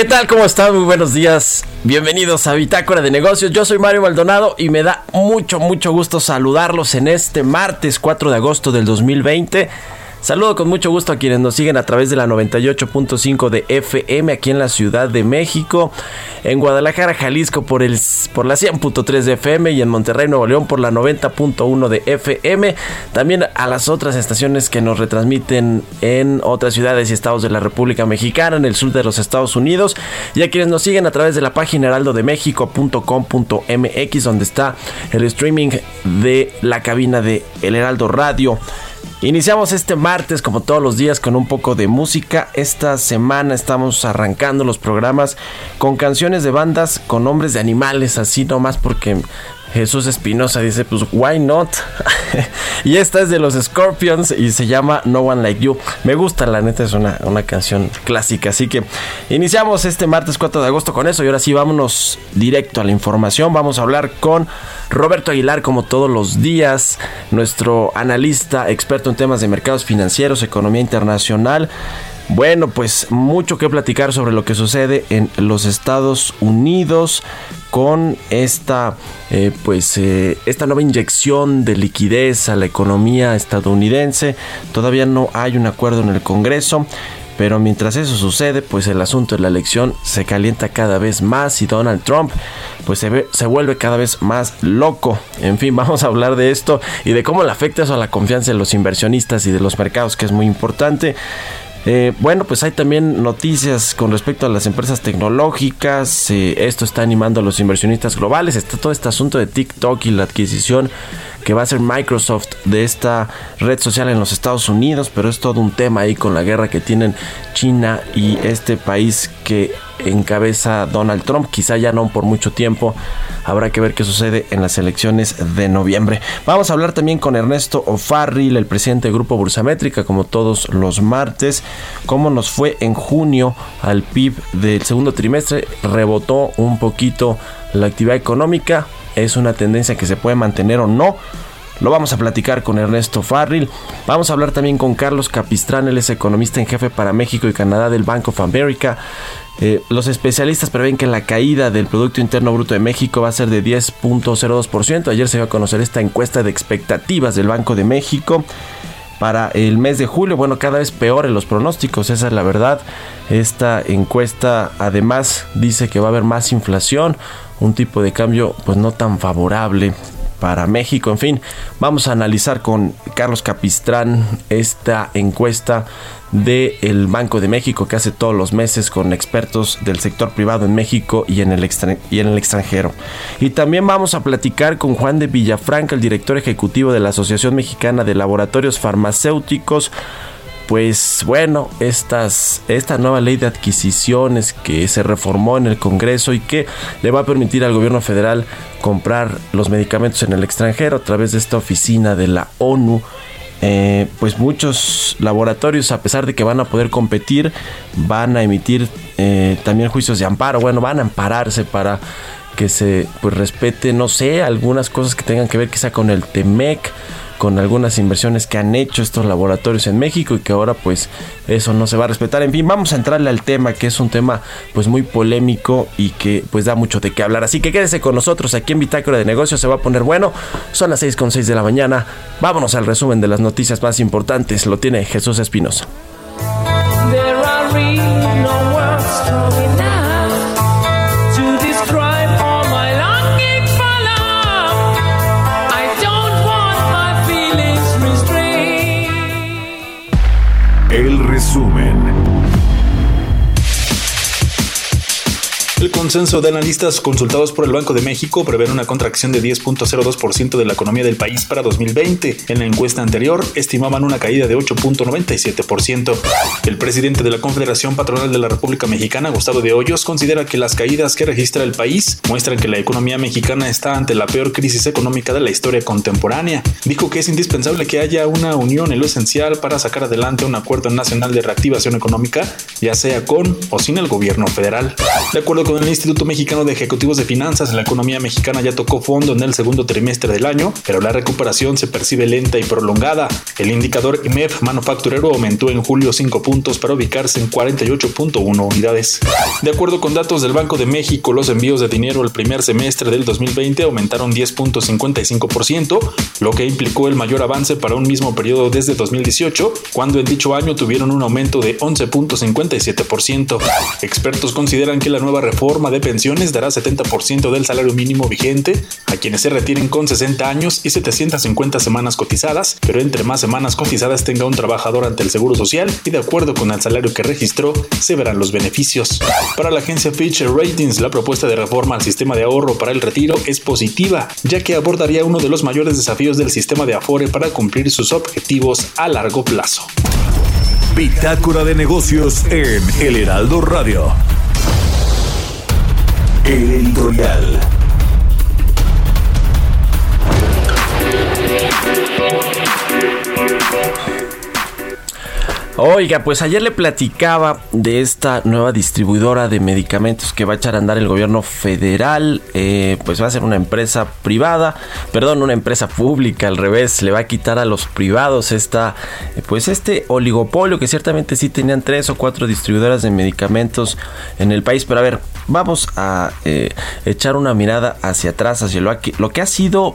¿Qué tal? ¿Cómo están? Muy buenos días. Bienvenidos a Bitácora de Negocios. Yo soy Mario Maldonado y me da mucho, mucho gusto saludarlos en este martes 4 de agosto del 2020. Saludo con mucho gusto a quienes nos siguen a través de la 98.5 de FM aquí en la Ciudad de México, en Guadalajara, Jalisco por, el, por la 100.3 de FM y en Monterrey, Nuevo León por la 90.1 de FM. También a las otras estaciones que nos retransmiten en otras ciudades y estados de la República Mexicana, en el sur de los Estados Unidos y a quienes nos siguen a través de la página heraldodemexico.com.mx donde está el streaming de la cabina de El Heraldo Radio. Iniciamos este martes como todos los días con un poco de música. Esta semana estamos arrancando los programas con canciones de bandas con nombres de animales, así nomás porque Jesús Espinosa dice, pues, why not? y esta es de los Scorpions y se llama No One Like You. Me gusta, la neta, es una, una, canción clásica. Así que iniciamos este martes 4 de agosto con eso y ahora sí vámonos directo a la información. Vamos a hablar con Roberto Aguilar, como todos los días, nuestro analista, experto en temas de mercados financieros, economía internacional. Bueno, pues mucho que platicar sobre lo que sucede en los Estados Unidos con esta eh, pues eh, esta nueva inyección de liquidez a la economía estadounidense. Todavía no hay un acuerdo en el Congreso. Pero mientras eso sucede, pues el asunto de la elección se calienta cada vez más y Donald Trump pues se, ve, se vuelve cada vez más loco. En fin, vamos a hablar de esto y de cómo le afecta eso a la confianza de los inversionistas y de los mercados, que es muy importante. Eh, bueno, pues hay también noticias con respecto a las empresas tecnológicas. Eh, esto está animando a los inversionistas globales. Está todo este asunto de TikTok y la adquisición que va a ser Microsoft de esta red social en los Estados Unidos. Pero es todo un tema ahí con la guerra que tienen China y este país que encabeza Donald Trump, quizá ya no por mucho tiempo. Habrá que ver qué sucede en las elecciones de noviembre. Vamos a hablar también con Ernesto O'Farrill, el presidente del Grupo Bursamétrica, como todos los martes, cómo nos fue en junio al PIB del segundo trimestre. Rebotó un poquito la actividad económica. Es una tendencia que se puede mantener o no. Lo vamos a platicar con Ernesto Farril. Vamos a hablar también con Carlos Capistrán, él es economista en jefe para México y Canadá del Bank of America. Eh, los especialistas prevén que la caída del Producto Interno Bruto de México va a ser de 10.02%. Ayer se dio a conocer esta encuesta de expectativas del Banco de México para el mes de julio. Bueno, cada vez peor en los pronósticos, esa es la verdad. Esta encuesta además dice que va a haber más inflación, un tipo de cambio pues no tan favorable para México. En fin, vamos a analizar con Carlos Capistrán esta encuesta del Banco de México que hace todos los meses con expertos del sector privado en México y en, el y en el extranjero. Y también vamos a platicar con Juan de Villafranca, el director ejecutivo de la Asociación Mexicana de Laboratorios Farmacéuticos pues bueno, estas, esta nueva ley de adquisiciones que se reformó en el Congreso y que le va a permitir al gobierno federal comprar los medicamentos en el extranjero a través de esta oficina de la ONU. Eh, pues muchos laboratorios, a pesar de que van a poder competir, van a emitir eh, también juicios de amparo. Bueno, van a ampararse para que se pues respete, no sé, algunas cosas que tengan que ver quizá con el TEMEC, con algunas inversiones que han hecho estos laboratorios en México y que ahora pues eso no se va a respetar. En fin, vamos a entrarle al tema que es un tema pues muy polémico y que pues da mucho de qué hablar. Así que quédese con nosotros aquí en Bitácora de Negocios, se va a poner bueno. Son las 6 con 6 de la mañana. Vámonos al resumen de las noticias más importantes. Lo tiene Jesús Espinosa. Consenso de analistas consultados por el Banco de México prevé una contracción de 10.02% de la economía del país para 2020. En la encuesta anterior estimaban una caída de 8.97%. El presidente de la Confederación Patronal de la República Mexicana, Gustavo de Hoyos, considera que las caídas que registra el país muestran que la economía mexicana está ante la peor crisis económica de la historia contemporánea. Dijo que es indispensable que haya una unión en lo esencial para sacar adelante un acuerdo nacional de reactivación económica, ya sea con o sin el gobierno federal. De acuerdo con el Instituto Mexicano de Ejecutivos de Finanzas, la economía mexicana ya tocó fondo en el segundo trimestre del año, pero la recuperación se percibe lenta y prolongada. El indicador IMEF manufacturero aumentó en julio 5 puntos para ubicarse en 48.1 unidades. De acuerdo con datos del Banco de México, los envíos de dinero el primer semestre del 2020 aumentaron 10.55%, lo que implicó el mayor avance para un mismo periodo desde 2018, cuando en dicho año tuvieron un aumento de 11.57%. Expertos consideran que la nueva reforma forma de pensiones dará 70% del salario mínimo vigente a quienes se retiren con 60 años y 750 semanas cotizadas, pero entre más semanas cotizadas tenga un trabajador ante el Seguro Social y de acuerdo con el salario que registró, se verán los beneficios. Para la agencia Fitch Ratings, la propuesta de reforma al sistema de ahorro para el retiro es positiva, ya que abordaría uno de los mayores desafíos del sistema de Afore para cumplir sus objetivos a largo plazo. Bitácora de negocios en El Heraldo Radio. El editorial. Oiga, pues ayer le platicaba de esta nueva distribuidora de medicamentos que va a echar a andar el gobierno federal. Eh, pues va a ser una empresa privada, perdón, una empresa pública al revés. Le va a quitar a los privados esta, eh, pues este oligopolio que ciertamente sí tenían tres o cuatro distribuidoras de medicamentos en el país. Pero a ver, vamos a eh, echar una mirada hacia atrás, hacia lo, lo que ha sido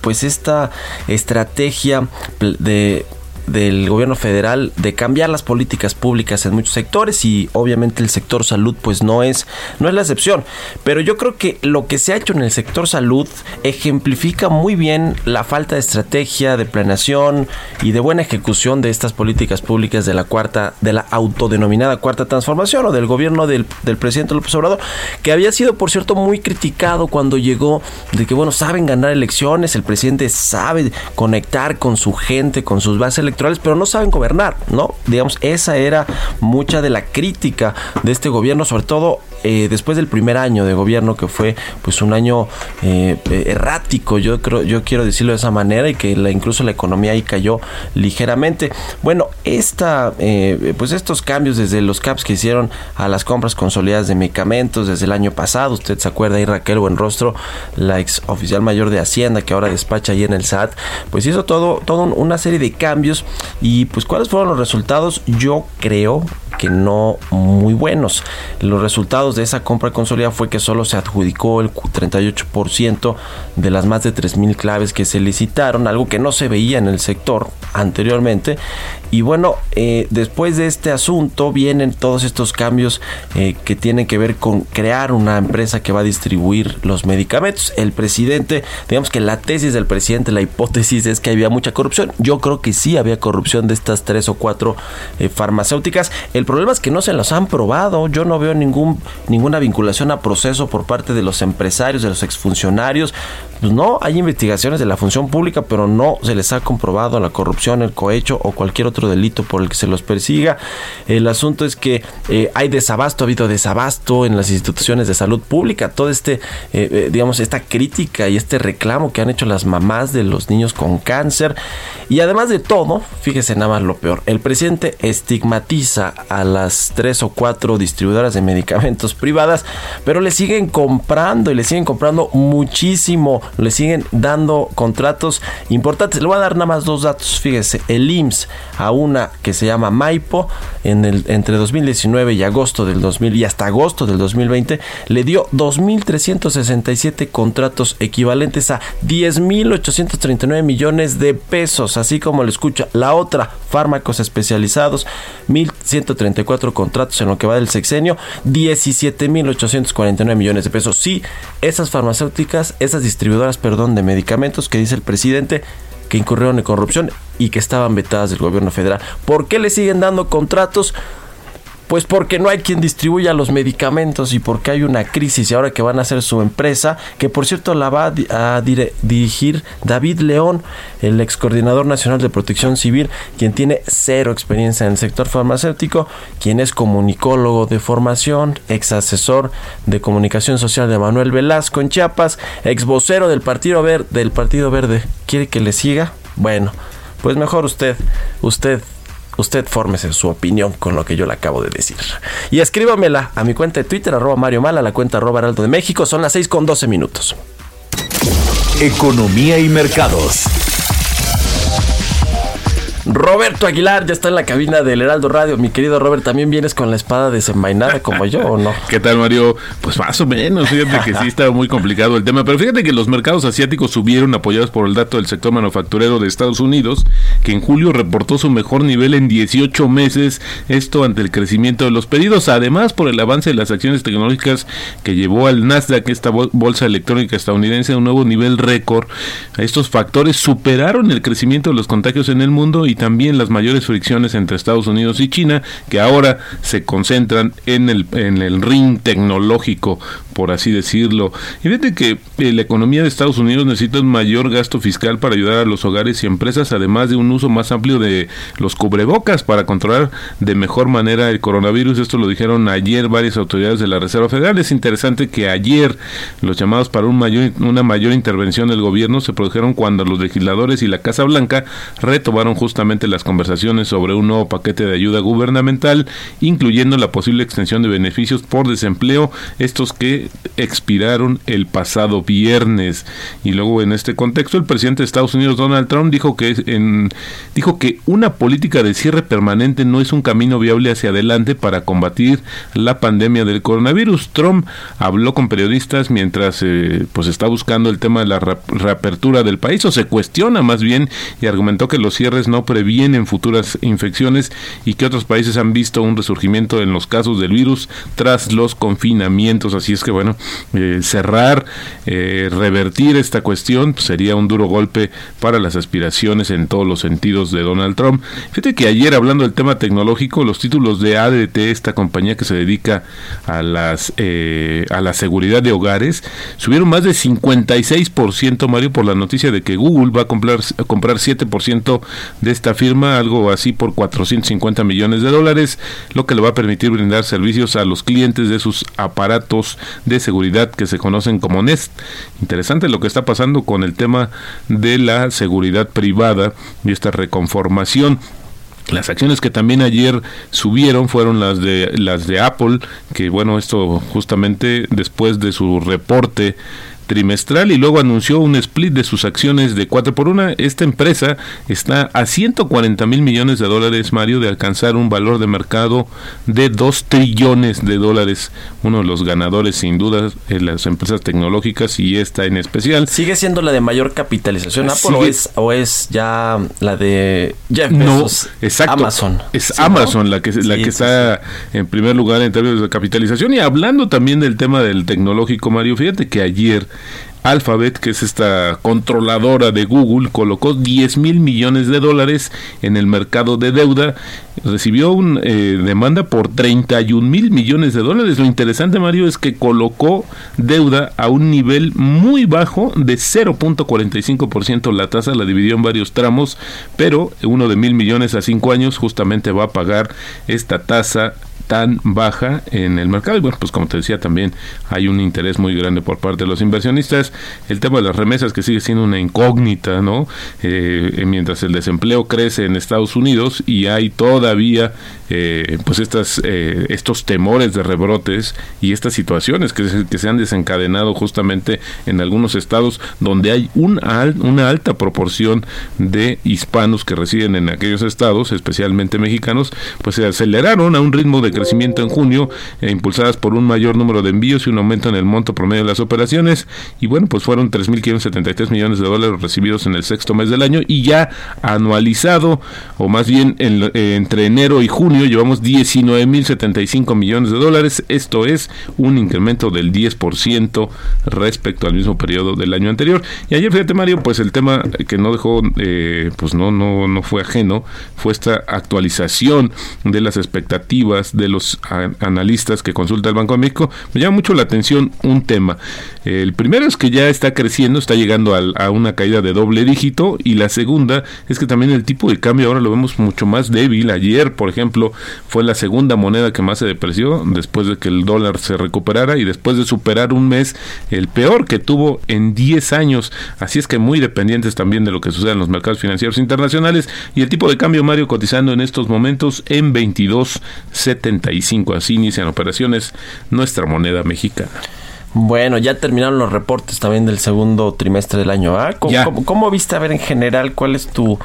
pues esta estrategia de del gobierno federal de cambiar las políticas públicas en muchos sectores y obviamente el sector salud pues no es no es la excepción. Pero yo creo que lo que se ha hecho en el sector salud ejemplifica muy bien la falta de estrategia de planeación y de buena ejecución de estas políticas públicas de la cuarta de la autodenominada cuarta transformación o del gobierno del, del presidente López Obrador que había sido por cierto muy criticado cuando llegó de que bueno saben ganar elecciones el presidente sabe conectar con su gente con sus bases electorales, pero no saben gobernar, ¿no? Digamos, esa era mucha de la crítica de este gobierno, sobre todo eh, después del primer año de gobierno que fue pues un año eh, errático yo creo yo quiero decirlo de esa manera y que incluso la economía ahí cayó ligeramente. Bueno esta eh, pues estos cambios desde los caps que hicieron a las compras consolidadas de medicamentos desde el año pasado usted se acuerda ahí Raquel Buenrostro la ex oficial mayor de Hacienda que ahora despacha ahí en el SAT pues hizo todo toda una serie de cambios. Y pues cuáles fueron los resultados yo creo que no muy buenos. Los resultados de esa compra consolidada fue que solo se adjudicó el 38% de las más de 3.000 claves que se licitaron, algo que no se veía en el sector anteriormente. Y bueno, eh, después de este asunto vienen todos estos cambios eh, que tienen que ver con crear una empresa que va a distribuir los medicamentos. El presidente, digamos que la tesis del presidente, la hipótesis es que había mucha corrupción. Yo creo que sí había corrupción de estas tres o cuatro eh, farmacéuticas. El problema es que no se los han probado. Yo no veo ningún, ninguna vinculación a proceso por parte de los empresarios, de los exfuncionarios. Pues no, hay investigaciones de la función pública, pero no se les ha comprobado la corrupción corrupción, el cohecho o cualquier otro delito por el que se los persiga. El asunto es que eh, hay desabasto, ha habido desabasto en las instituciones de salud pública. Todo este, eh, eh, digamos, esta crítica y este reclamo que han hecho las mamás de los niños con cáncer. Y además de todo, fíjese nada más lo peor, el presidente estigmatiza a las tres o cuatro distribuidoras de medicamentos privadas, pero le siguen comprando y le siguen comprando muchísimo, le siguen dando contratos importantes. Le voy a dar nada más dos datos, fíjese, el IMSS a una que se llama Maipo en el, entre 2019 y agosto del 2000 y hasta agosto del 2020 le dio 2.367 contratos equivalentes a 10.839 millones de pesos, así como le escucha. La otra, fármacos especializados, 1.134 contratos en lo que va del sexenio, 17.849 millones de pesos. Sí, esas farmacéuticas, esas distribuidoras, perdón, de medicamentos que dice el presidente, que incurrieron en corrupción y que estaban vetadas del gobierno federal. ¿Por qué le siguen dando contratos? Pues porque no hay quien distribuya los medicamentos y porque hay una crisis y ahora que van a hacer su empresa, que por cierto la va a dirigir David León, el ex coordinador nacional de protección civil, quien tiene cero experiencia en el sector farmacéutico, quien es comunicólogo de formación, ex asesor de comunicación social de Manuel Velasco en Chiapas, ex vocero del Partido Verde, del Partido Verde. ¿Quiere que le siga? Bueno, pues mejor usted, usted usted fórmese su opinión con lo que yo le acabo de decir. Y escríbamela a mi cuenta de Twitter, arroba Mario Mal, a la cuenta arroba Heraldo de México. Son las 6 con 12 minutos. Economía y mercados. Roberto Aguilar ya está en la cabina del Heraldo Radio. Mi querido Robert, ¿también vienes con la espada desenvainada como yo o no? ¿Qué tal, Mario? Pues más o menos. Fíjate que sí está muy complicado el tema. Pero fíjate que los mercados asiáticos subieron apoyados por el dato del sector manufacturero de Estados Unidos, que en julio reportó su mejor nivel en 18 meses. Esto ante el crecimiento de los pedidos. Además, por el avance de las acciones tecnológicas que llevó al Nasdaq, esta bolsa electrónica estadounidense, a un nuevo nivel récord. Estos factores superaron el crecimiento de los contagios en el mundo y también las mayores fricciones entre Estados Unidos y China, que ahora se concentran en el, en el ring tecnológico, por así decirlo. Y fíjate que eh, la economía de Estados Unidos necesita un mayor gasto fiscal para ayudar a los hogares y empresas, además de un uso más amplio de los cubrebocas para controlar de mejor manera el coronavirus. Esto lo dijeron ayer varias autoridades de la Reserva Federal. Es interesante que ayer los llamados para un mayor, una mayor intervención del gobierno se produjeron cuando los legisladores y la Casa Blanca retomaron justamente las conversaciones sobre un nuevo paquete de ayuda gubernamental, incluyendo la posible extensión de beneficios por desempleo, estos que expiraron el pasado viernes. Y luego en este contexto, el presidente de Estados Unidos, Donald Trump, dijo que, dijo que una política de cierre permanente no es un camino viable hacia adelante para combatir la pandemia del coronavirus. Trump habló con periodistas mientras eh, pues está buscando el tema de la reapertura del país o se cuestiona más bien y argumentó que los cierres no previenen futuras infecciones y que otros países han visto un resurgimiento en los casos del virus tras los confinamientos. Así es que bueno, eh, cerrar, eh, revertir esta cuestión sería un duro golpe para las aspiraciones en todos los sentidos de Donald Trump. Fíjate que ayer hablando del tema tecnológico, los títulos de ADT, esta compañía que se dedica a las eh, a la seguridad de hogares, subieron más de 56%, Mario, por la noticia de que Google va a comprar, a comprar 7% de esta firma, algo así por 450 millones de dólares, lo que le va a permitir brindar servicios a los clientes de sus aparatos de seguridad que se conocen como Nest. Interesante lo que está pasando con el tema de la seguridad privada y esta reconformación. Las acciones que también ayer subieron fueron las de las de Apple, que bueno, esto justamente después de su reporte trimestral y luego anunció un split de sus acciones de 4 por 1. Esta empresa está a 140 mil millones de dólares, Mario, de alcanzar un valor de mercado de 2 trillones de dólares. Uno de los ganadores, sin duda, en las empresas tecnológicas y esta en especial. ¿Sigue siendo la de mayor capitalización Apple o, es, o, es, ya la de Jeff Bezos? No, exacto. Amazon. Es Amazon la que, la que está en primer lugar en términos de capitalización. Y hablando también del tema del tecnológico, Mario, fíjate que ayer Alphabet, que es esta controladora de Google, colocó 10 mil millones de dólares en el mercado de deuda. Recibió una eh, demanda por 31 mil millones de dólares. Lo interesante, Mario, es que colocó deuda a un nivel muy bajo de 0.45%. La tasa la dividió en varios tramos, pero uno de mil millones a cinco años justamente va a pagar esta tasa tan baja en el mercado. Y bueno, pues como te decía, también hay un interés muy grande por parte de los inversionistas. El tema de las remesas que sigue siendo una incógnita, ¿no? Eh, mientras el desempleo crece en Estados Unidos y hay todavía eh, pues estas, eh, estos temores de rebrotes y estas situaciones que se, que se han desencadenado justamente en algunos estados donde hay un una alta proporción de hispanos que residen en aquellos estados, especialmente mexicanos, pues se aceleraron a un ritmo de crecimiento en junio, eh, impulsadas por un mayor número de envíos y un aumento en el monto promedio de las operaciones. Y bueno, pues fueron 3.573 millones de dólares recibidos en el sexto mes del año y ya anualizado, o más bien entre enero y junio, llevamos 19.075 millones de dólares. Esto es un incremento del 10% respecto al mismo periodo del año anterior. Y ayer, fíjate Mario, pues el tema que no dejó, eh, pues no, no, no fue ajeno, fue esta actualización de las expectativas de los analistas que consulta el Banco de México. Me llama mucho la atención un tema. El primero es que ya está creciendo, está llegando a una caída de doble dígito y la segunda es que también el tipo de cambio ahora lo vemos mucho más débil. Ayer, por ejemplo, fue la segunda moneda que más se depreció después de que el dólar se recuperara y después de superar un mes el peor que tuvo en 10 años. Así es que muy dependientes también de lo que sucede en los mercados financieros internacionales y el tipo de cambio Mario cotizando en estos momentos en 22.75. Así inician operaciones nuestra moneda mexicana. Bueno, ya terminaron los reportes también del segundo trimestre del año. ¿ah? cómo viste a ver en general cuál es tu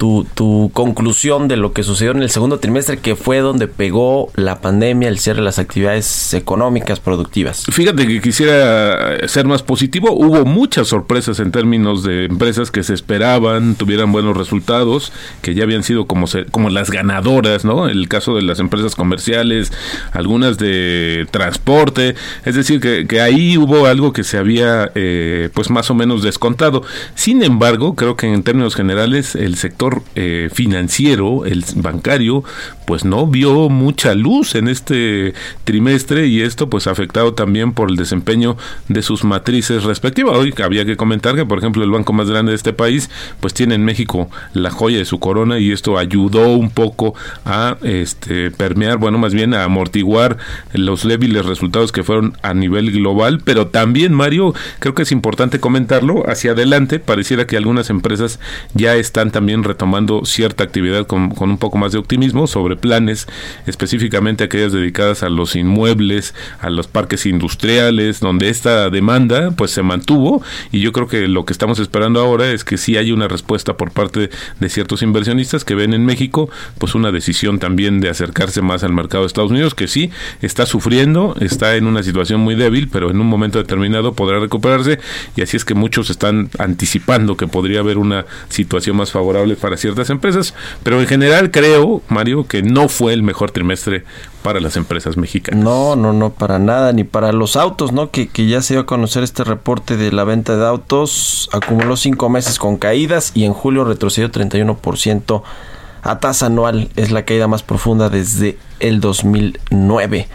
tu, tu conclusión de lo que sucedió en el segundo trimestre, que fue donde pegó la pandemia, el cierre de las actividades económicas productivas. Fíjate que quisiera ser más positivo. Hubo muchas sorpresas en términos de empresas que se esperaban, tuvieran buenos resultados, que ya habían sido como, como las ganadoras, ¿no? El caso de las empresas comerciales, algunas de transporte. Es decir, que, que ahí hubo algo que se había, eh, pues más o menos descontado. Sin embargo, creo que en términos generales el sector eh, financiero, el bancario, pues no vio mucha luz en este trimestre y esto pues afectado también por el desempeño de sus matrices respectivas. Hoy había que comentar que por ejemplo el banco más grande de este país pues tiene en México la joya de su corona y esto ayudó un poco a este permear, bueno, más bien a amortiguar los débiles resultados que fueron a nivel global, pero también Mario, creo que es importante comentarlo, hacia adelante pareciera que algunas empresas ya están también retomando cierta actividad con, un poco más de optimismo sobre planes, específicamente aquellas dedicadas a los inmuebles, a los parques industriales, donde esta demanda pues se mantuvo. Y yo creo que lo que estamos esperando ahora es que sí hay una respuesta por parte de ciertos inversionistas que ven en México pues una decisión también de acercarse más al mercado de Estados Unidos que sí está sufriendo, está en una situación muy débil, pero en un momento determinado podrá recuperarse. Y así es que muchos están anticipando que podría haber una situación más favorable para ciertas empresas, pero en general creo, Mario, que no fue el mejor trimestre para las empresas mexicanas. No, no, no, para nada, ni para los autos, ¿no? Que, que ya se dio a conocer este reporte de la venta de autos, acumuló cinco meses con caídas y en julio retrocedió 31% a tasa anual, es la caída más profunda desde el 2009,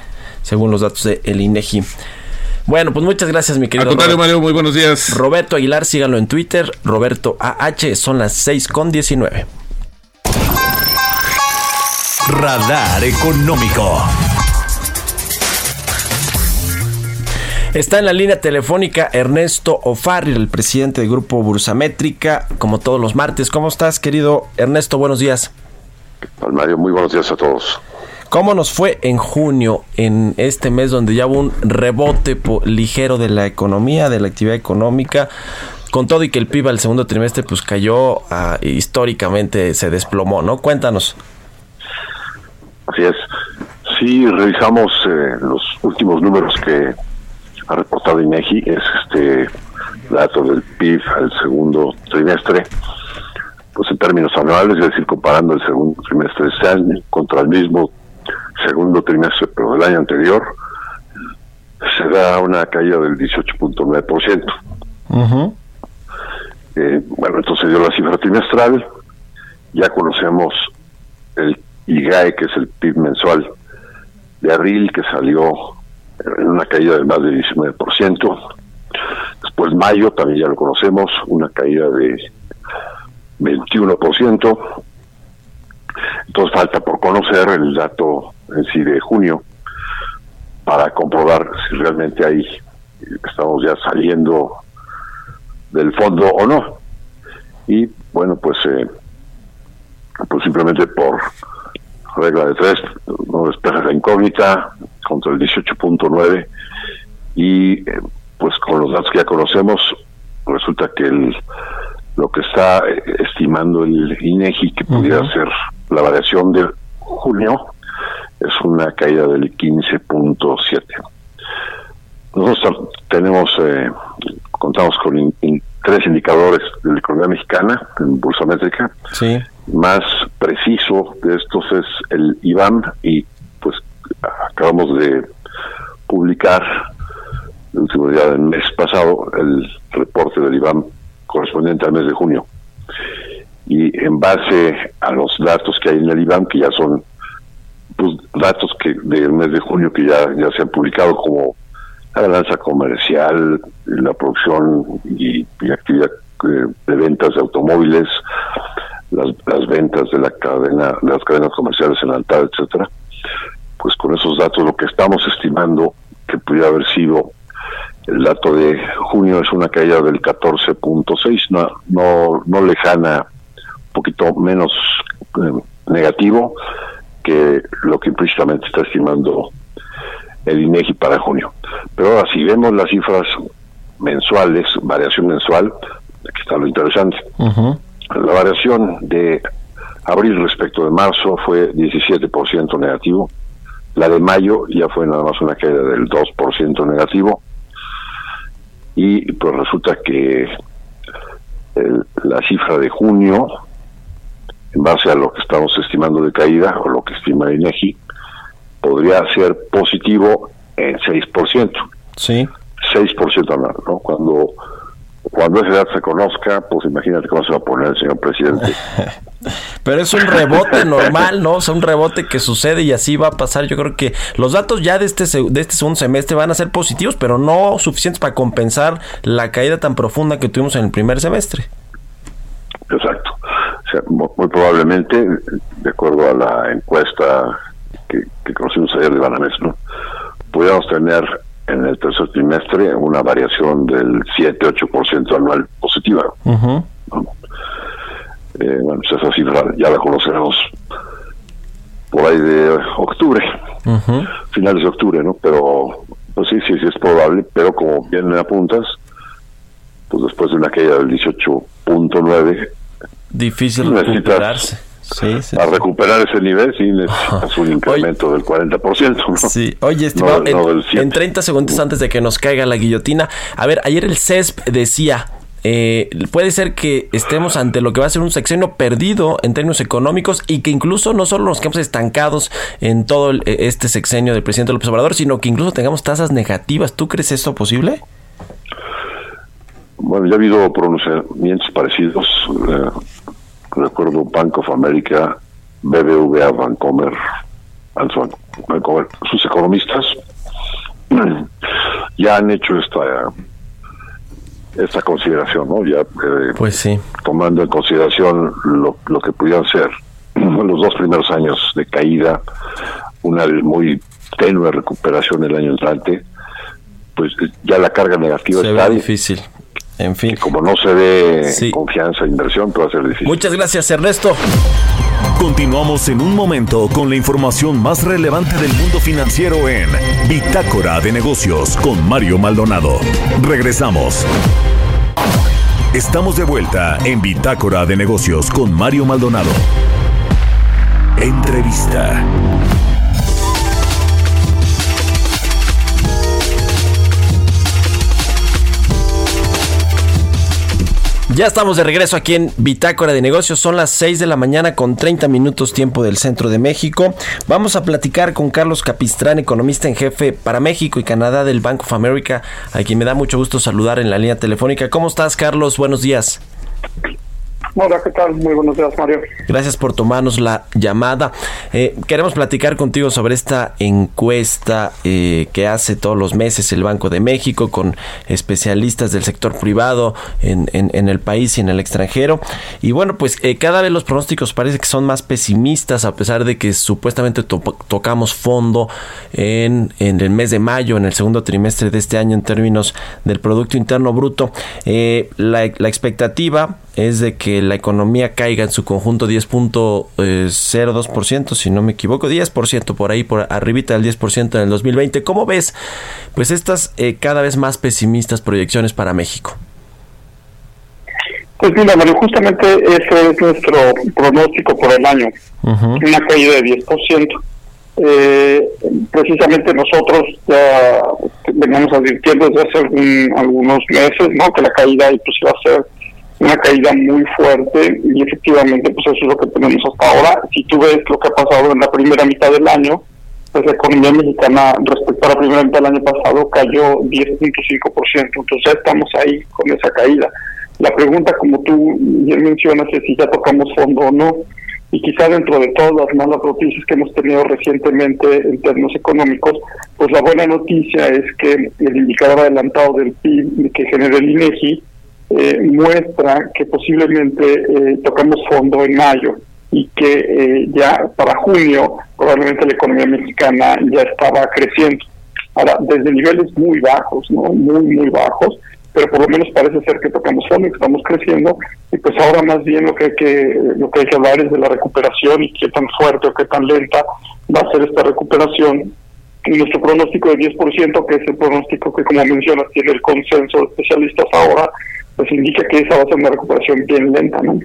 según los datos de el INEGI. Bueno, pues muchas gracias, mi querido. Al contrario, Mario, muy buenos días. Roberto Aguilar, síganlo en Twitter. Roberto AH, son las 6 con 19. Radar Económico. Está en la línea telefónica Ernesto Ofarri, el presidente del grupo Bursamétrica, como todos los martes. ¿Cómo estás, querido Ernesto? Buenos días. Mario, muy buenos días a todos. ¿Cómo nos fue en junio, en este mes donde ya hubo un rebote ligero de la economía, de la actividad económica? Con todo y que el PIB al segundo trimestre pues cayó, ah, históricamente se desplomó, ¿no? Cuéntanos. Así es. Sí, revisamos eh, los últimos números que ha reportado INEGI, es este dato del PIB al segundo trimestre, pues en términos anuales, es decir, comparando el segundo trimestre de este año contra el mismo segundo trimestre, pero del año anterior, se da una caída del 18.9%. Eh, bueno, entonces dio la cifra trimestral, ya conocemos el IGAE, que es el PIB mensual de abril, que salió en una caída de más de 19%. Después mayo, también ya lo conocemos, una caída de 21%. Entonces falta por conocer el dato en sí de junio para comprobar si realmente ahí estamos ya saliendo del fondo o no. Y bueno, pues, eh, pues simplemente por regla de tres, no despeja la incógnita contra el 18.9 y eh, pues con los datos que ya conocemos resulta que el, lo que está eh, estimando el INEGI que pudiera ser la variación de junio es una caída del 15.7. Nosotros tenemos, eh, contamos con tres indicadores de la economía mexicana en Bolsa Métrica. Sí. Más preciso de estos es el IBAM y pues acabamos de publicar el último día del mes pasado el reporte del IBAM correspondiente al mes de junio. Y en base a los datos que hay en el IBAM, que ya son pues, datos que del mes de junio que ya, ya se han publicado como la balanza comercial, la producción y, actividad eh, de ventas de automóviles, las, las ventas de la cadena, las cadenas comerciales en alta, etcétera. Pues con esos datos lo que estamos estimando que pudiera haber sido el dato de junio es una caída del 14.6, no, no, no lejana, un poquito menos eh, negativo que lo que implícitamente está estimando el INEGI para junio. Pero ahora, si vemos las cifras mensuales, variación mensual, aquí está lo interesante. La variación de abril respecto de marzo fue 17% negativo. La de mayo ya fue nada más una caída del 2% negativo y pues resulta que la cifra de junio, en base a lo que estamos estimando de caída o lo que estima INEGI, podría ser positivo en 6%. Sí. 6% anual, ¿no? Cuando cuando esa edad se conozca, pues imagínate cómo se va a poner el señor presidente. Pero es un rebote normal, ¿no? O sea, un rebote que sucede y así va a pasar. Yo creo que los datos ya de este, de este segundo semestre van a ser positivos, pero no suficientes para compensar la caída tan profunda que tuvimos en el primer semestre. Exacto. O sea, muy probablemente, de acuerdo a la encuesta que, conocimos ayer de Banamex, ¿no? pudiéramos tener en el tercer trimestre una variación del 7-8% anual positiva. Eh, bueno, pues esa cifra ya la conoceremos por ahí de octubre, finales de octubre, ¿no? Pero, pues sí, sí, sí es probable, pero como bien me apuntas, pues después de una caída del 18.9, difícil recuperarse. Sí, sí, a recuperar ese nivel sí necesitas un incremento del 40%. ¿no? Sí, oye, estimado, en, en, 30 segundos antes de que nos caiga la guillotina, a ver, ayer el CESP decía, eh, puede ser que estemos ante lo que va a ser un sexenio perdido en términos económicos y que incluso no solo nos quedemos estancados en todo e, este sexenio del presidente López Obrador, sino que incluso tengamos tasas negativas. ¿Tú crees esto posible? Bueno, ya ha habido pronunciamientos parecidos. Eh, recuerdo Bank of America, BBVA, Vancomer, Vancomer, sus economistas ya han hecho esta esta consideración, ¿no? Ya eh, pues sí. tomando en consideración lo, lo que pudieran ser los dos primeros años de caída, una muy tenue recuperación el año entrante, pues ya la carga negativa se está ve difícil. En fin. como no se ve confianza e inversión, va a ser difícil. Muchas gracias, Ernesto. Continuamos en un momento con la información más relevante del mundo financiero en Bitácora de Negocios con Mario Maldonado. Regresamos. Estamos de vuelta en Bitácora de Negocios con Mario Maldonado. Entrevista. Ya estamos de regreso aquí en Bitácora de Negocios. Son las 6 de la mañana con 30 minutos tiempo del centro de México. Vamos a platicar con Carlos Capistrán, economista en jefe para México y Canadá del Bank of America, a quien me da mucho gusto saludar en la línea telefónica. ¿Cómo estás, Carlos? Buenos días. Hola, ¿qué tal? Muy buenos días, Mario. Gracias por tomarnos la llamada. Eh, queremos platicar contigo sobre esta encuesta eh, que hace todos los meses el Banco de México con especialistas del sector privado en, en, el país y en el extranjero. Y bueno, pues eh, cada vez los pronósticos parece que son más pesimistas a pesar de que supuestamente tocamos fondo en, en, el mes de mayo, en el segundo trimestre de este año en términos del Producto Interno Bruto. la, la expectativa es de que la economía caiga en su conjunto 10.02%, si no me equivoco, 10% por ahí, por arribita del 10% en el 2020. ¿Cómo ves pues estas eh, cada vez más pesimistas proyecciones para México? Pues mira, Mario, justamente ese es nuestro pronóstico por el año, una caída de 10%. Eh, precisamente nosotros ya veníamos advirtiendo desde hace algunos meses ¿no? que la caída pues, iba a ser una caída muy fuerte y efectivamente pues eso es lo que tenemos hasta ahora. Si tú ves lo que ha pasado en la primera mitad del año, pues la economía mexicana respecto a la primera mitad del año pasado cayó 10.5%, entonces ya estamos ahí con esa caída. La pregunta, como tú bien mencionas, es si ya tocamos fondo o no. Y quizá dentro de todas las malas noticias que hemos tenido recientemente en términos económicos, pues la buena noticia es que el indicador adelantado del PIB que genera el INEGI eh, muestra que posiblemente eh, tocamos fondo en mayo y que eh, ya para junio probablemente la economía mexicana ya estaba creciendo. Ahora, desde niveles muy bajos, ¿no? Muy, muy bajos, pero por lo menos parece ser que tocamos fondo y que estamos creciendo y pues ahora más bien lo que hay que lo que hay que hablar es de la recuperación y qué tan fuerte o qué tan lenta va a ser esta recuperación y nuestro pronóstico de 10%, que es el pronóstico que como mencionas tiene el consenso de especialistas ahora, pues indica que esa va a ser una recuperación bien lenta, ¿no?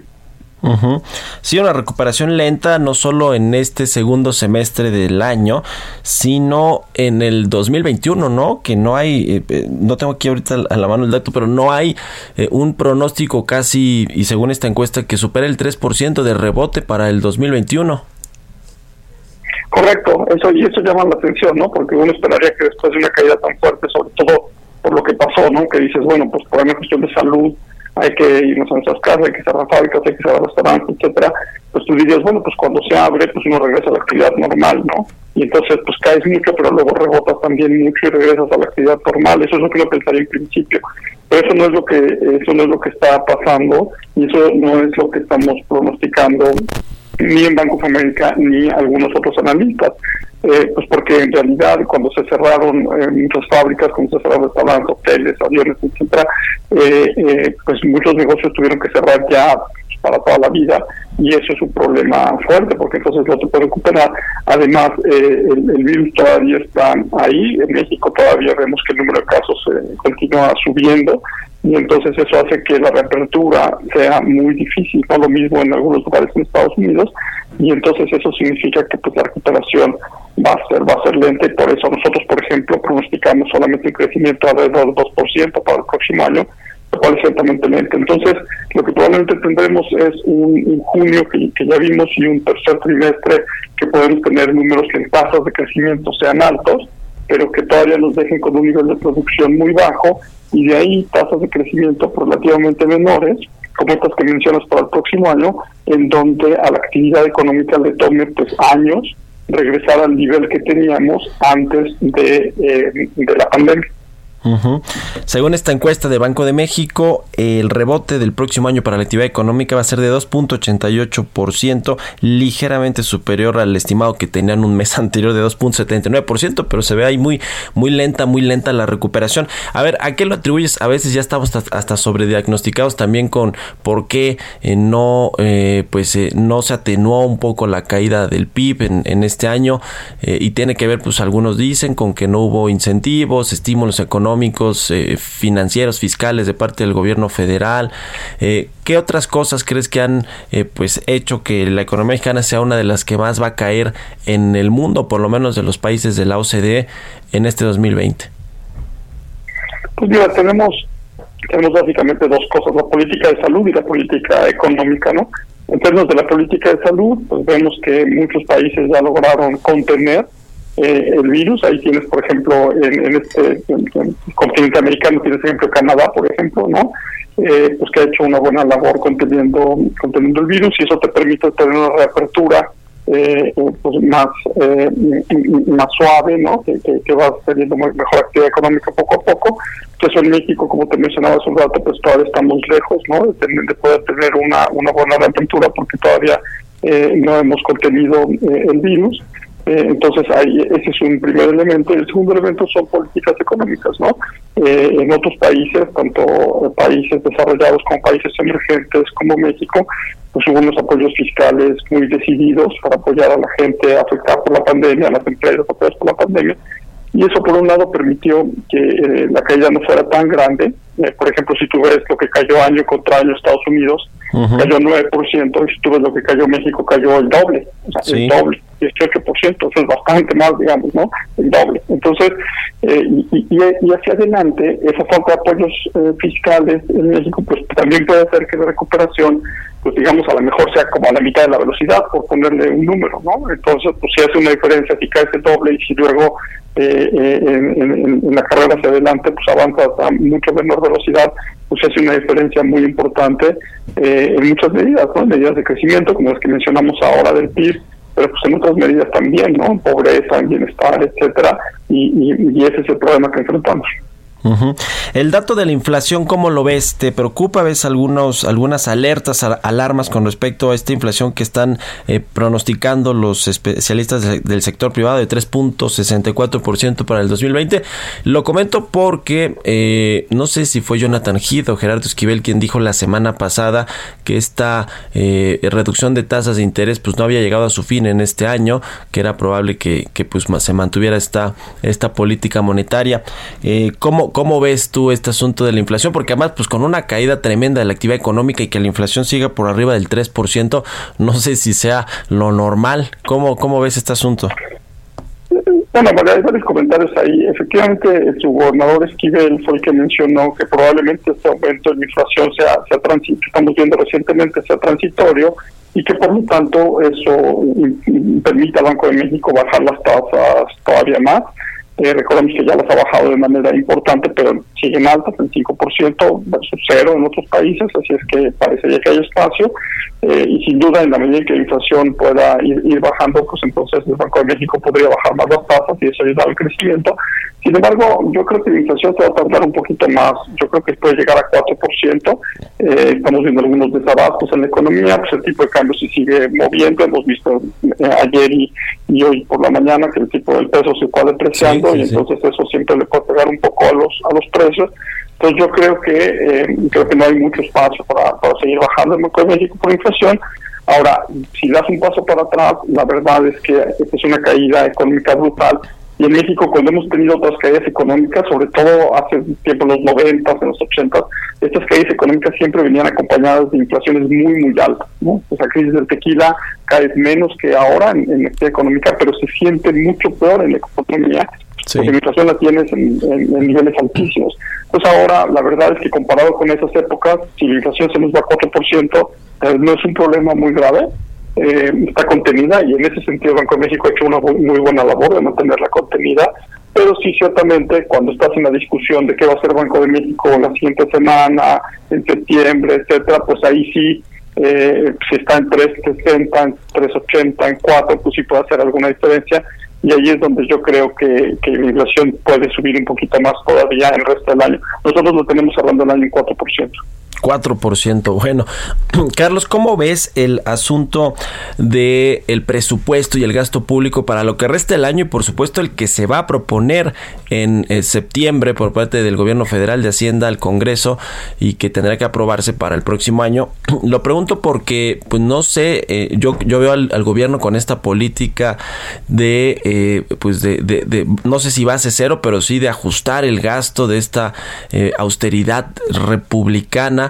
Sí, una recuperación lenta, no solo en este segundo semestre del año, sino en el 2021, ¿no? Que no hay, eh, eh, no tengo aquí ahorita a la mano el dato, pero no hay eh, un pronóstico casi, y según esta encuesta, que supere el 3% de rebote para el 2021. Correcto, eso y eso llama la atención, ¿no? Porque uno esperaría que después de una caída tan fuerte, sobre todo por lo que pasó, ¿no? Que dices, bueno, pues por una cuestión de salud hay que irnos a nuestras casas, hay que cerrar fábricas, hay que cerrar restaurantes, etcétera, pues tú dirías, bueno, pues cuando se abre, pues uno regresa a la actividad normal, ¿no? Y entonces, pues caes mucho, pero luego rebotas también mucho y regresas a la actividad normal. Eso es lo que yo pensaría en principio. Pero eso no es lo que, eso no es lo que está pasando y eso no es lo que estamos pronosticando ni en Banco de América ni algunos otros analistas. Eh, pues porque en realidad cuando se cerraron eh, muchas fábricas, cuando se cerraron restaurantes, hoteles, aviones, etcétera, eh, pues muchos negocios tuvieron que cerrar ya para toda la vida y eso es un problema fuerte porque entonces no se puede recuperar. Además, el, el, virus todavía está ahí, en México todavía vemos que el número de casos continúa subiendo y entonces eso hace que la reapertura sea muy difícil, no lo mismo en algunos lugares en Estados Unidos, y entonces eso significa que pues, la recuperación va a ser va a ser lenta y por eso nosotros, por ejemplo, pronosticamos solamente un crecimiento alrededor del 2% para el próximo año, lo cual ciertamente. Entonces, lo que probablemente tendremos es un, junio que, ya vimos y un tercer trimestre que podemos tener números que en tasas de crecimiento sean altos, pero que todavía nos dejen con un nivel de producción muy bajo y de ahí tasas de crecimiento relativamente menores, como estas que mencionas para el próximo año, en donde a la actividad económica le tome pues años regresar al nivel que teníamos antes de, eh, de la pandemia. Según esta encuesta de Banco de México, el rebote del próximo año para la actividad económica va a ser de 2.88%, ligeramente superior al estimado que tenían un mes anterior de 2.79%, pero se ve ahí muy, muy lenta, muy lenta la recuperación. A ver, ¿a qué lo atribuyes? A veces ya estamos hasta sobrediagnosticados también con por qué eh, no, eh, pues, eh, no se atenuó un poco la caída del PIB en, en este año y tiene que ver, pues algunos dicen, con que no hubo incentivos, estímulos económicos, económicos, eh, financieros, fiscales de parte del gobierno federal. Eh, ¿Qué otras cosas crees que han eh, pues hecho que la economía mexicana sea una de las que más va a caer en el mundo, por lo menos de los países de la OCDE en este 2020? Pues mira, tenemos tenemos básicamente dos cosas, la política de salud y la política económica, ¿no? En términos de la política de salud, pues vemos que muchos países ya lograron contener eh, el virus. Ahí tienes, por ejemplo, en, este continente americano, tienes, ejemplo, Canadá, por ejemplo, ¿no? Eh, pues que ha hecho una buena labor conteniendo, conteniendo el virus y eso te permite tener una reapertura eh, pues más eh, más suave, ¿no? Que, que, va teniendo mejor actividad económica poco a poco. Entonces en México, como te mencionaba hace un pues todavía estamos lejos, ¿no? De, poder tener una, una buena reapertura porque todavía eh, no hemos contenido eh, el virus. Eh, entonces, ahí, ese es un primer elemento. El segundo elemento son políticas económicas, ¿no? Eh, en otros países, tanto países desarrollados como países emergentes como México, pues hubo unos apoyos fiscales muy decididos para apoyar a la gente afectada por la pandemia, a las empresas afectadas por la pandemia. Y eso, por un lado, permitió que eh, la caída no fuera tan grande. por ejemplo, si tú ves lo que cayó año contra año Estados Unidos, cayó 9%, y si tú ves lo que cayó México, cayó el doble. O sea, el doble. 18%, eso es bastante más, digamos, ¿no? El doble. Entonces, eh, y, y, hacia adelante, esa falta de apoyos eh, fiscales en México, pues también puede hacer que la recuperación, pues digamos, a lo mejor sea como a la mitad de la velocidad, por ponerle un número, ¿no? Entonces, pues si hace una diferencia, si cae ese doble y si luego eh, en, en, la carrera hacia adelante, pues avanza a mucho menor velocidad, pues hace una diferencia muy importante en muchas medidas, ¿no? Medidas de crecimiento, como las que mencionamos ahora del PIB, pero pues en otras medidas también, ¿no? Pobreza, bienestar, etcétera, y, y ese es el problema que enfrentamos. El dato de la inflación, ¿cómo lo ves? ¿Te preocupa? ¿Ves algunos, algunas alertas, alarmas con respecto a esta inflación que están eh, pronosticando los especialistas del sector privado de 3.64% para el 2020? Lo comento porque eh, no sé si fue Jonathan Heath o Gerardo Esquivel quien dijo la semana pasada que esta eh, reducción de tasas de interés pues no había llegado a su fin en este año, que era probable que, que pues se mantuviera esta, esta política monetaria. ¿Cómo ¿Cómo, ves tú este asunto de la inflación? Porque además, pues con una caída tremenda de la actividad económica y que la inflación siga por arriba del 3%, no sé si sea lo normal. ¿Cómo, cómo ves este asunto? Bueno, hay varios comentarios ahí. Efectivamente, su gobernador Esquivel fue el que mencionó que probablemente este aumento de la inflación sea, sea que estamos viendo recientemente, sea transitorio y que por lo tanto eso permite al Banco de México bajar las tasas todavía más eh, recordemos que ya las ha bajado de manera importante, pero siguen altas, el 5% versus cero en otros países, así es que parecería que hay espacio. Eh, y sin duda, en la medida en que la inflación pueda ir, bajando, pues entonces el Banco de México podría bajar más las tasas y eso ayuda al crecimiento. Sin embargo, yo creo que la inflación se va a tardar un poquito más. Yo creo que puede llegar a 4%. Eh, estamos viendo algunos desabastos en la economía, pues el tipo de cambio se sigue moviendo. Hemos visto eh, ayer y, y, hoy por la mañana que el tipo del peso se está depreciando y entonces eso siempre le puede pegar un poco a los a los precios. Entonces yo creo que eh, creo que no hay mucho espacio para, para seguir bajando el Banco de México por inflación. Ahora, si das un paso para atrás, la verdad es que es una caída económica brutal y en México, cuando hemos tenido otras caídas económicas, sobre todo hace tiempo, en los 90, en los 80, estas caídas económicas siempre venían acompañadas de inflaciones muy, muy altas. ¿no? Esa crisis del tequila cae menos que ahora en, la actividad económica, pero se siente mucho peor en la economía, porque la inflación la tienes en, niveles altísimos. Pues ahora, la verdad es que comparado con esas épocas, si la inflación se nos va a 4%, eh, no es un problema muy grave, eh, está contenida y en ese sentido Banco de México ha hecho una muy buena labor de mantenerla contenida, pero sí ciertamente cuando estás en la discusión de qué va a hacer Banco de México la siguiente semana, en septiembre, etcétera, pues ahí sí, eh, si está en 3.60, en 3.80, en 4, pues sí puede hacer alguna diferencia y ahí es donde yo creo que, que la inflación puede subir un poquito más todavía el resto del año. Nosotros lo tenemos hablando el año en 4%. 4%. Bueno, Carlos, ¿cómo ves el asunto de el presupuesto y el gasto público para lo que resta el año y por supuesto el que se va a proponer en, eh, septiembre por parte del gobierno federal de Hacienda al Congreso y que tendrá que aprobarse para el próximo año? Lo pregunto porque pues no sé, eh, yo yo veo al, gobierno con esta política de eh, pues de, de, no sé si base cero, pero sí de ajustar el gasto de esta austeridad republicana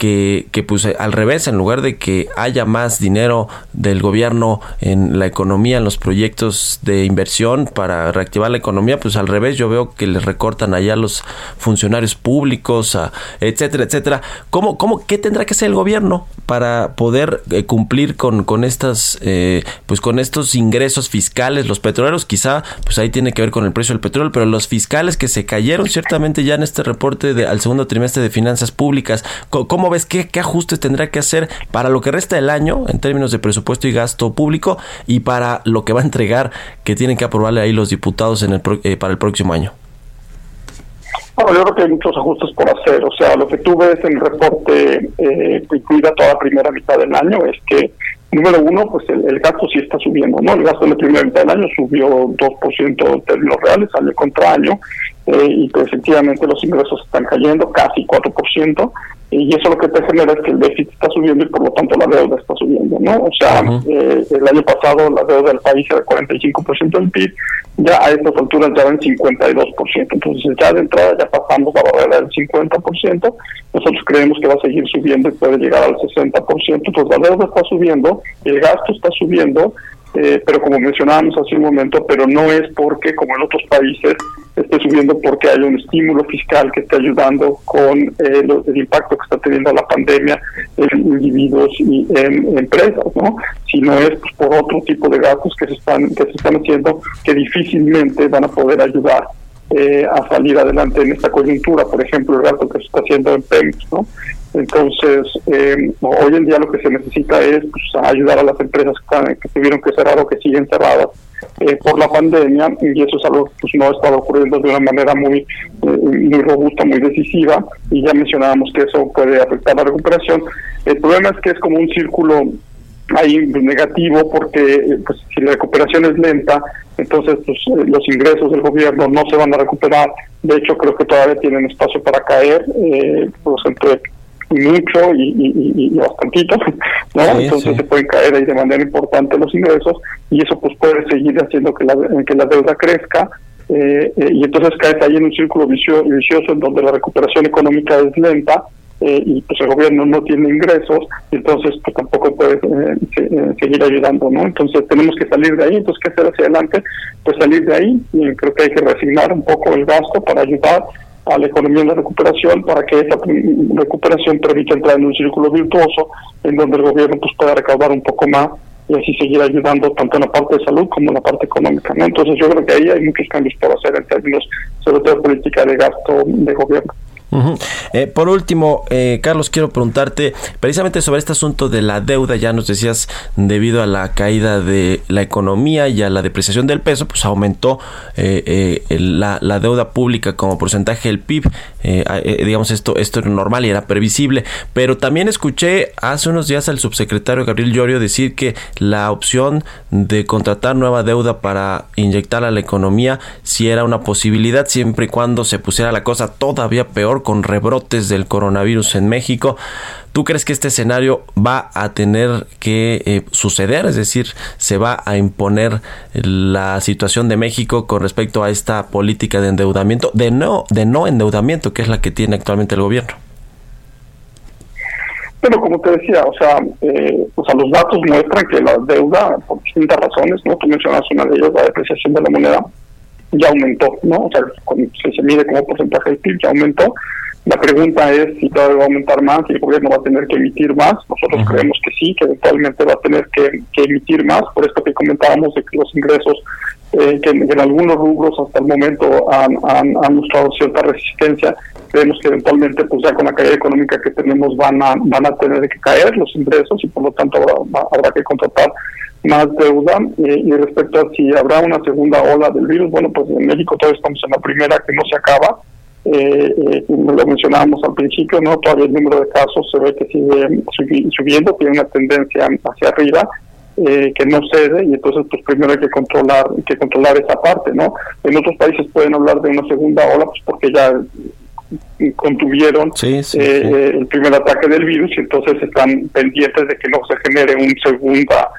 que, pues al revés, en lugar de que haya más dinero del gobierno en la economía, en los proyectos de inversión para reactivar la economía, pues al revés yo veo que les recortan allá a los funcionarios públicos, etcétera, etcétera. ¿Cómo, cómo, ¿Qué tendrá que hacer el gobierno para poder eh, cumplir con, con estas, eh, pues con estos ingresos fiscales? Los petroleros quizá, pues ahí tiene que ver con el precio del petróleo, pero los fiscales que se cayeron ciertamente ya en este reporte de, al segundo trimestre de finanzas públicas, ¿cómo, ves qué, qué ajustes tendrá que hacer para lo que resta del año en términos de presupuesto y gasto público y para lo que va a entregar que tienen que aprobarle ahí los diputados en el, eh, para el próximo año? Bueno, yo creo que hay muchos ajustes por hacer. O sea, lo que tú ves en el reporte eh, que incluida toda la primera mitad del año es que, número uno, pues el, gasto sí está subiendo, ¿no? El gasto en la primera mitad del año subió 2% en términos reales, año contra año, eh, y pues efectivamente los ingresos están cayendo casi 4%, y eso lo que te genera es que el déficit está subiendo y por lo tanto la deuda está subiendo, ¿no? O sea, eh, el año pasado la deuda del país era 45% del PIB, ya a estas alturas ya en 52%, entonces ya de entrada ya pasamos la barrera del 50%, nosotros creemos que va a seguir subiendo y puede llegar al 60%, entonces la deuda está subiendo, el gasto está subiendo, eh, pero como mencionábamos hace un momento, pero no es porque, como en otros países, esté subiendo porque hay un estímulo fiscal que esté ayudando con eh, el impacto que está teniendo la pandemia en individuos y en empresas, ¿no? Sino es pues, por otro tipo de gastos que se están que se están haciendo que difícilmente van a poder ayudar eh, a salir adelante en esta coyuntura, por ejemplo, el gasto que se está haciendo en Pemex, ¿no? Entonces, eh, hoy en día lo que se necesita es pues, ayudar a las empresas que, tuvieron que cerrar o que siguen cerradas eh, por la pandemia y eso es algo que pues, no ha estado ocurriendo de una manera muy, eh, muy robusta, muy decisiva y ya mencionábamos que eso puede afectar la recuperación. El problema es que es como un círculo ahí negativo porque pues, si la recuperación es lenta, entonces pues, los ingresos del gobierno no se van a recuperar. De hecho, creo que todavía tienen espacio para caer, eh, pues entre mucho y, y, y bastantito, ¿no? Entonces se pueden caer ahí de manera importante los ingresos y eso pues puede seguir haciendo que la, que la deuda crezca eh, eh, y entonces caes ahí en un círculo vicioso, vicioso en donde la recuperación económica es lenta eh, y pues el gobierno no tiene ingresos, entonces pues tampoco puede seguir ayudando, ¿no? Entonces tenemos que salir de ahí, entonces ¿qué hacer hacia adelante? Pues salir de ahí y creo que hay que resignar un poco el gasto para ayudar a la economía en la recuperación para que esa recuperación permita entrar en un círculo virtuoso en donde el gobierno pues pueda recaudar un poco más y así seguir ayudando tanto en la parte de salud como en la parte económica. ¿no? Entonces yo creo que ahí hay muchos cambios por hacer en términos sobre todo política de gasto de gobierno. Eh, por último, eh, Carlos, quiero preguntarte precisamente sobre este asunto de la deuda. Ya nos decías, debido a la caída de la economía y a la depreciación del peso, pues aumentó eh, la, la, deuda pública como porcentaje del PIB. digamos, esto, esto era normal y era previsible. Pero también escuché hace unos días al subsecretario Gabriel Llorio decir que la opción de contratar nueva deuda para inyectar a la economía si era una posibilidad, siempre y cuando se pusiera la cosa todavía peor con rebrotes del coronavirus en México. ¿Tú crees que este escenario va a tener que eh, suceder? Es decir, ¿se va a imponer la situación de México con respecto a esta política de endeudamiento, de no, de no endeudamiento, que es la que tiene actualmente el gobierno? Pero como te decía, o sea, eh, o sea, los datos muestran que la deuda, por distintas razones, ¿no? Tú mencionas una de ellas, la depreciación de la moneda, ya aumentó, ¿no? O sea, si se mide como porcentaje del PIB, ya aumentó. La pregunta es si todavía va a aumentar más, si el gobierno va a tener que emitir más. Nosotros creemos que sí, que eventualmente va a tener que, emitir más, por esto que comentábamos de que los ingresos eh, que, en, algunos rubros hasta el momento han, han, mostrado cierta resistencia, creemos que eventualmente, pues ya con la caída económica que tenemos, van a, van a tener que caer los ingresos y por lo tanto habrá, habrá que contratar más deuda. Eh, y respecto a si habrá una segunda ola del virus, bueno, pues en México todavía estamos en la primera que no se acaba. Eh, eh, lo mencionábamos al principio, no todavía el número de casos se ve que sigue subiendo, tiene una tendencia hacia arriba. Eh, que no cede y entonces pues primero hay que controlar que controlar esa parte no en otros países pueden hablar de una segunda ola pues porque ya contuvieron el primer ataque del virus y entonces están pendientes de que no se genere un segunda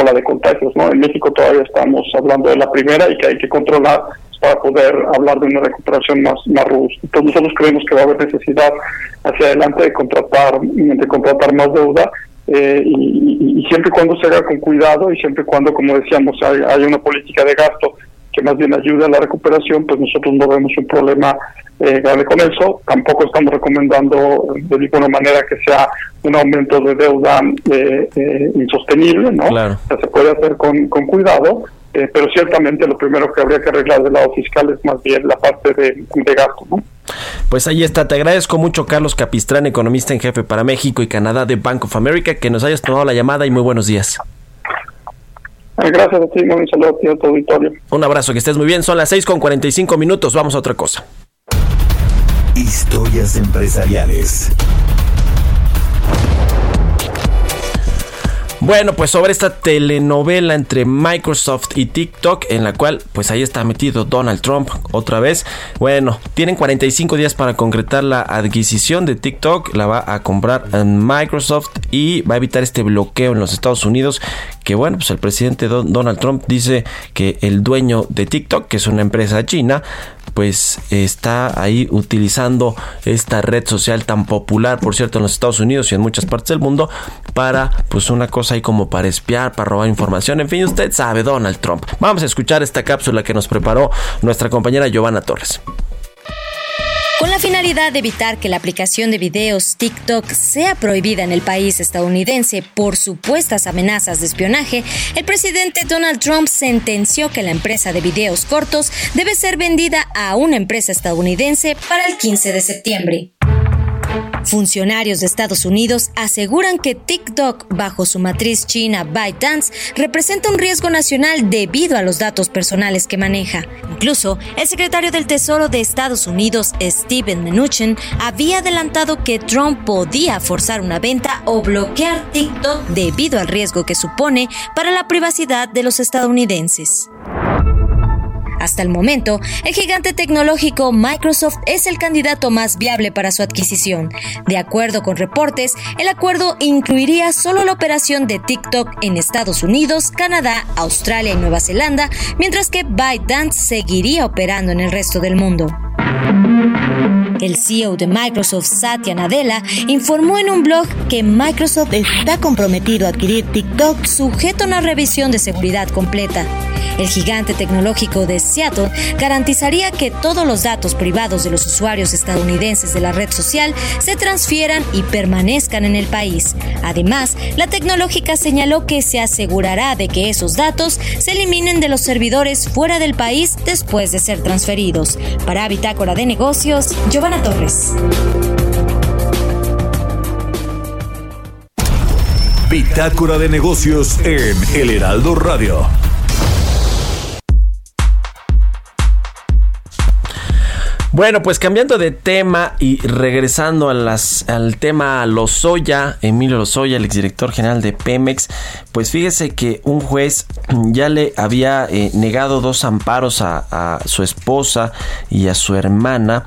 ola de contagios. ¿no? En México todavía estamos hablando de la primera y que hay que controlar para poder hablar de una recuperación más, más robusta. Entonces nosotros creemos que va a haber necesidad hacia adelante de contratar, de contratar más deuda eh, y, siempre y cuando se haga con cuidado y siempre y cuando, como decíamos, haya una política de gasto que más bien ayude a la recuperación, pues nosotros no vemos un problema eh, grave con eso. Tampoco estamos recomendando de ninguna manera que sea un aumento de deuda eh, eh, insostenible, ¿no? se puede hacer con, con cuidado, eh, pero ciertamente lo primero que habría que arreglar del lado fiscal es más bien la parte de, de gasto, ¿no? Pues ahí está, te agradezco mucho Carlos Capistrán, economista en jefe para México y Canadá de Bank of America, que nos hayas tomado la llamada y muy buenos días. Gracias a ti, un saludo a tu auditorio. Un abrazo, que estés muy bien. Son las 6 con 45 minutos. Vamos a otra cosa. Historias empresariales. Bueno, pues sobre esta telenovela entre Microsoft y TikTok, en la cual pues ahí está metido Donald Trump otra vez. Bueno, tienen 45 días para concretar la adquisición de TikTok, la va a comprar en Microsoft y va a evitar este bloqueo en los Estados Unidos, que bueno, pues el presidente Donald Trump dice que el dueño de TikTok, que es una empresa china, pues está ahí utilizando esta red social tan popular, por cierto, en los Estados Unidos y en muchas partes del mundo, para pues una cosa ahí como para espiar, para robar información, en fin, usted sabe, Donald Trump. Vamos a escuchar esta cápsula que nos preparó nuestra compañera Giovanna Torres. La finalidad de evitar que la aplicación de videos TikTok sea prohibida en el país estadounidense por supuestas amenazas de espionaje, el presidente Donald Trump sentenció que la empresa de videos cortos debe ser vendida a una empresa estadounidense para el 15 de septiembre. Funcionarios de Estados Unidos aseguran que TikTok, bajo su matriz china ByteDance, representa un riesgo nacional debido a los datos personales que maneja. Incluso, el secretario del Tesoro de Estados Unidos, Steven Mnuchin, había adelantado que Trump podía forzar una venta o bloquear TikTok debido al riesgo que supone para la privacidad de los estadounidenses. Hasta el momento, el gigante tecnológico Microsoft es el candidato más viable para su adquisición. De acuerdo con reportes, el acuerdo incluiría solo la operación de TikTok en Estados Unidos, Canadá, Australia y Nueva Zelanda, mientras que ByteDance seguiría operando en el resto del mundo. El CEO de Microsoft, Satya Nadella, informó en un blog que Microsoft está comprometido a adquirir TikTok sujeto a una revisión de seguridad completa. El gigante tecnológico de Seattle garantizaría que todos los datos privados de los usuarios estadounidenses de la red social se transfieran y permanezcan en el país. Además, la tecnológica señaló que se asegurará de que esos datos se eliminen de los servidores fuera del país después de ser transferidos. Para Bitácora de Negocios, Giovanna Torres. Bitácora de Negocios en El Heraldo Radio. Bueno, pues cambiando de tema y regresando a las, al tema Lozoya, Emilio Lozoya, el exdirector general de Pemex, pues fíjese que un juez ya le había eh, negado dos amparos a, su esposa y a su hermana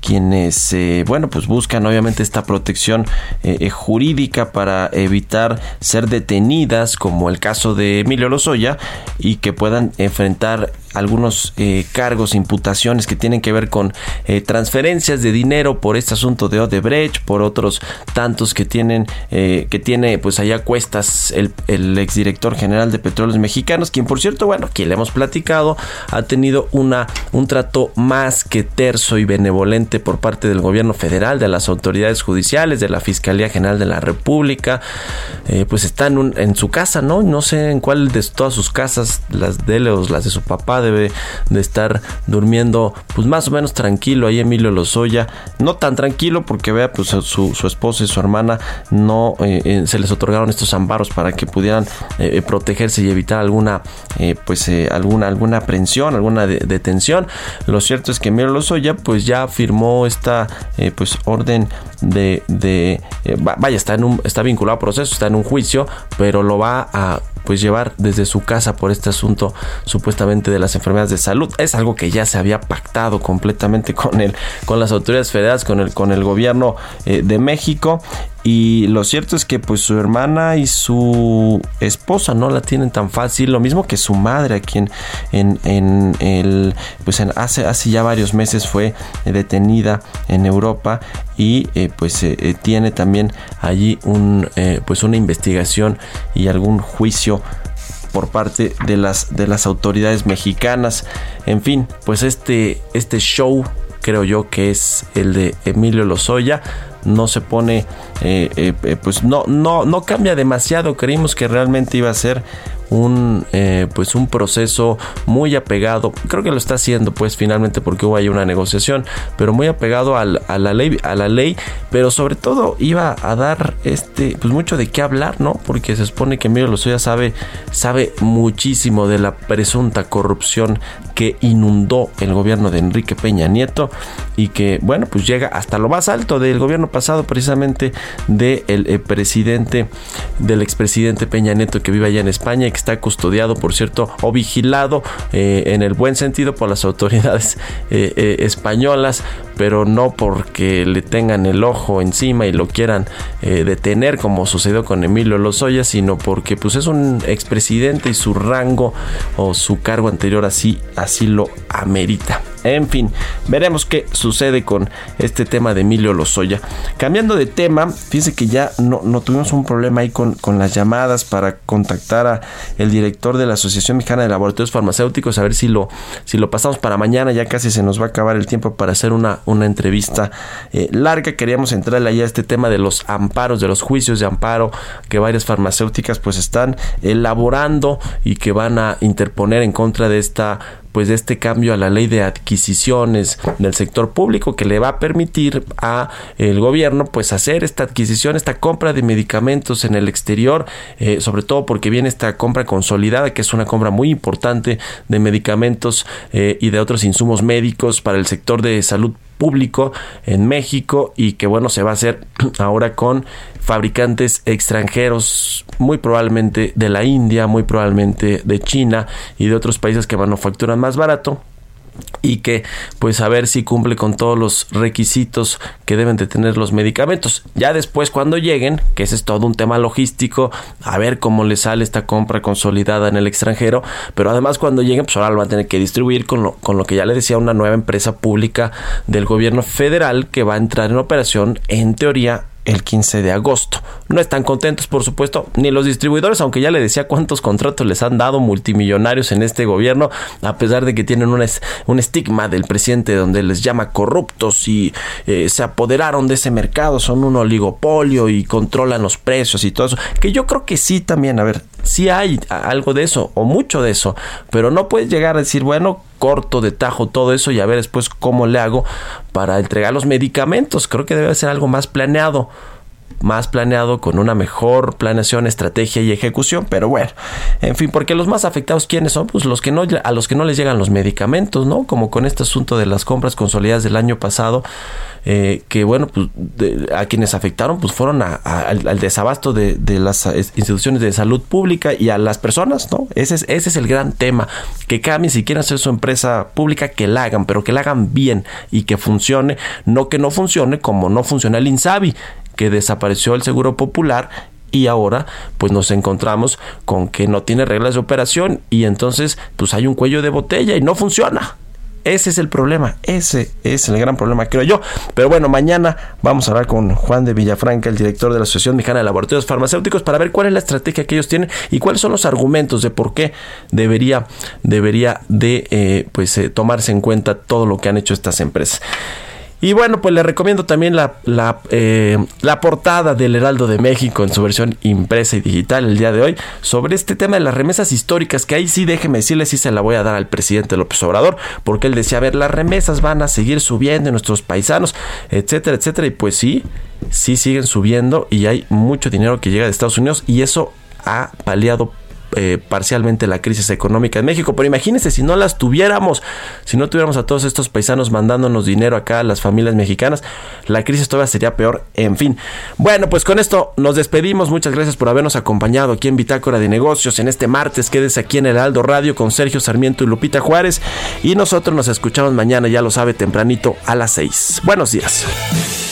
quienes, eh, bueno, pues buscan obviamente esta protección eh, jurídica para evitar ser detenidas, como el caso de Emilio Lozoya, y que puedan enfrentar algunos eh, cargos, imputaciones que tienen que ver con eh, transferencias de dinero por este asunto de Odebrecht, por otros tantos que tienen, eh, que tiene pues allá cuestas el, el exdirector general de Petróleos Mexicanos, quien por cierto, bueno, quien le hemos platicado, ha tenido una, un trato más que terso y benevolente por parte del gobierno federal, de las autoridades judiciales, de la Fiscalía General de la República, pues está en, en su casa, ¿no? No sé en cuál de todas sus casas, las de o las de su papá, debe de estar durmiendo pues más o menos tranquilo ahí Emilio Lozoya, no tan tranquilo porque vea pues su, su esposa y su hermana no eh, eh, se les otorgaron estos amparos para que pudieran eh, protegerse y evitar alguna pues alguna alguna aprehensión, alguna detención. Lo cierto es que Emilio Lozoya pues ya firmó esta pues orden de, de vaya está en un está vinculado a proceso, está en un juicio, pero lo va a pues llevar desde su casa por este asunto supuestamente de las enfermedades de salud. Es algo que ya se había pactado completamente con el, con las autoridades federales, con el, con el gobierno eh, de México y lo cierto es que pues su hermana y su esposa no la tienen tan fácil, lo mismo que su madre a quien en, en el pues en hace hace ya varios meses fue detenida en Europa y eh, pues eh, eh, tiene también allí un pues una investigación y algún juicio por parte de las de las autoridades mexicanas. En fin, pues este este show creo yo que es el de Emilio Lozoya no se pone, eh, eh, eh, pues no, no, no cambia demasiado. Creímos que realmente iba a ser un pues un proceso muy apegado creo que lo está haciendo pues finalmente porque hubo ahí una negociación pero muy apegado a la ley a la ley pero sobre todo iba a dar este pues mucho de qué hablar no porque se supone que Emilio Lozoya sabe sabe muchísimo de la presunta corrupción que inundó el gobierno de Enrique Peña Nieto y que bueno pues llega hasta lo más alto del gobierno pasado precisamente del eh, presidente del expresidente Peña Nieto que vive allá en España y que está custodiado, por cierto, o vigilado eh, en el buen sentido por las autoridades eh, españolas, pero no porque le tengan el ojo encima y lo quieran detener, como sucedió con Emilio Lozoya, sino porque pues es un expresidente y su rango o su cargo anterior así, así lo amerita. En fin, veremos qué sucede con este tema de Emilio Lozoya. Cambiando de tema, fíjense que ya no, no tuvimos un problema ahí con, con, las llamadas para contactar a el director de la Asociación Mexicana de Laboratorios Farmacéuticos, a ver si lo, si lo pasamos para mañana, ya casi se nos va a acabar el tiempo para hacer una, una entrevista eh, larga. Queríamos entrar ahí a este tema de los amparos, de los juicios de amparo que varias farmacéuticas pues están elaborando y que van a interponer en contra de esta pues de este cambio a la ley de adquisiciones del sector público que le va a permitir a el gobierno pues hacer esta adquisición, esta compra de medicamentos en el exterior, eh, sobre todo porque viene esta compra consolidada que es una compra muy importante de medicamentos eh, y de otros insumos médicos para el sector de salud público en México y que bueno se va a hacer ahora con fabricantes extranjeros muy probablemente de la India muy probablemente de China y de otros países que manufacturan más barato y que pues a ver si cumple con todos los requisitos que deben de tener los medicamentos. Ya después cuando lleguen, que ese es todo un tema logístico, a ver cómo le sale esta compra consolidada en el extranjero, pero además cuando lleguen pues ahora lo van a tener que distribuir con lo, con lo que ya le decía una nueva empresa pública del gobierno federal que va a entrar en operación en teoría el 15 de agosto. No están contentos, por supuesto, ni los distribuidores, aunque ya le decía cuántos contratos les han dado multimillonarios en este gobierno, a pesar de que tienen un, un estigma del presidente donde les llama corruptos y eh, se apoderaron de ese mercado, son un oligopolio y controlan los precios y todo eso. Que yo creo que sí también, a ver, sí hay algo de eso o mucho de eso, pero no puedes llegar a decir, bueno, corto de tajo todo eso y a ver después cómo le hago para entregar los medicamentos. Creo que debe ser algo más planeado más planeado, con una mejor planeación, estrategia y ejecución, pero bueno, en fin, porque los más afectados quiénes son, pues los que no a los que no les llegan los medicamentos, ¿no? Como con este asunto de las compras consolidadas del año pasado, eh, que bueno, pues a quienes afectaron, pues fueron al, desabasto de, las instituciones de salud pública y a las personas, ¿no? Ese es, ese es el gran tema, que cambien, si quieren hacer su empresa pública, que la hagan, pero que la hagan bien y que funcione, no que no funcione como no funciona el INSABI que desapareció el seguro popular y ahora pues nos encontramos con que no tiene reglas de operación y entonces pues hay un cuello de botella y no funciona. Ese es el problema, ese es el gran problema, creo yo. Pero bueno, mañana vamos a hablar con Juan de Villafranca, el director de la Asociación Mexicana de Laboratorios Farmacéuticos, para ver cuál es la estrategia que ellos tienen y cuáles son los argumentos de por qué debería, debería de eh, pues, eh, tomarse en cuenta todo lo que han hecho estas empresas. Y bueno, pues le recomiendo también la, eh, la, portada del Heraldo de México en su versión impresa y digital el día de hoy sobre este tema de las remesas históricas, que ahí sí déjeme decirle si se la voy a dar al presidente López Obrador, porque él decía, a ver, las remesas van a seguir subiendo en nuestros paisanos, etcétera, etcétera. Y pues sí, sí siguen subiendo y hay mucho dinero que llega de Estados Unidos y eso ha paliado eh, parcialmente la crisis económica en México. Pero imagínense si no las tuviéramos, si no tuviéramos a todos estos paisanos mandándonos dinero acá a las familias mexicanas, la crisis todavía sería peor. En fin. Bueno, pues con esto nos despedimos. Muchas gracias por habernos acompañado aquí en Bitácora de Negocios en este martes. Quédese aquí en el Aldo Radio con Sergio Sarmiento y Lupita Juárez. Y nosotros nos escuchamos mañana, ya lo sabe, tempranito a las 6. Buenos días.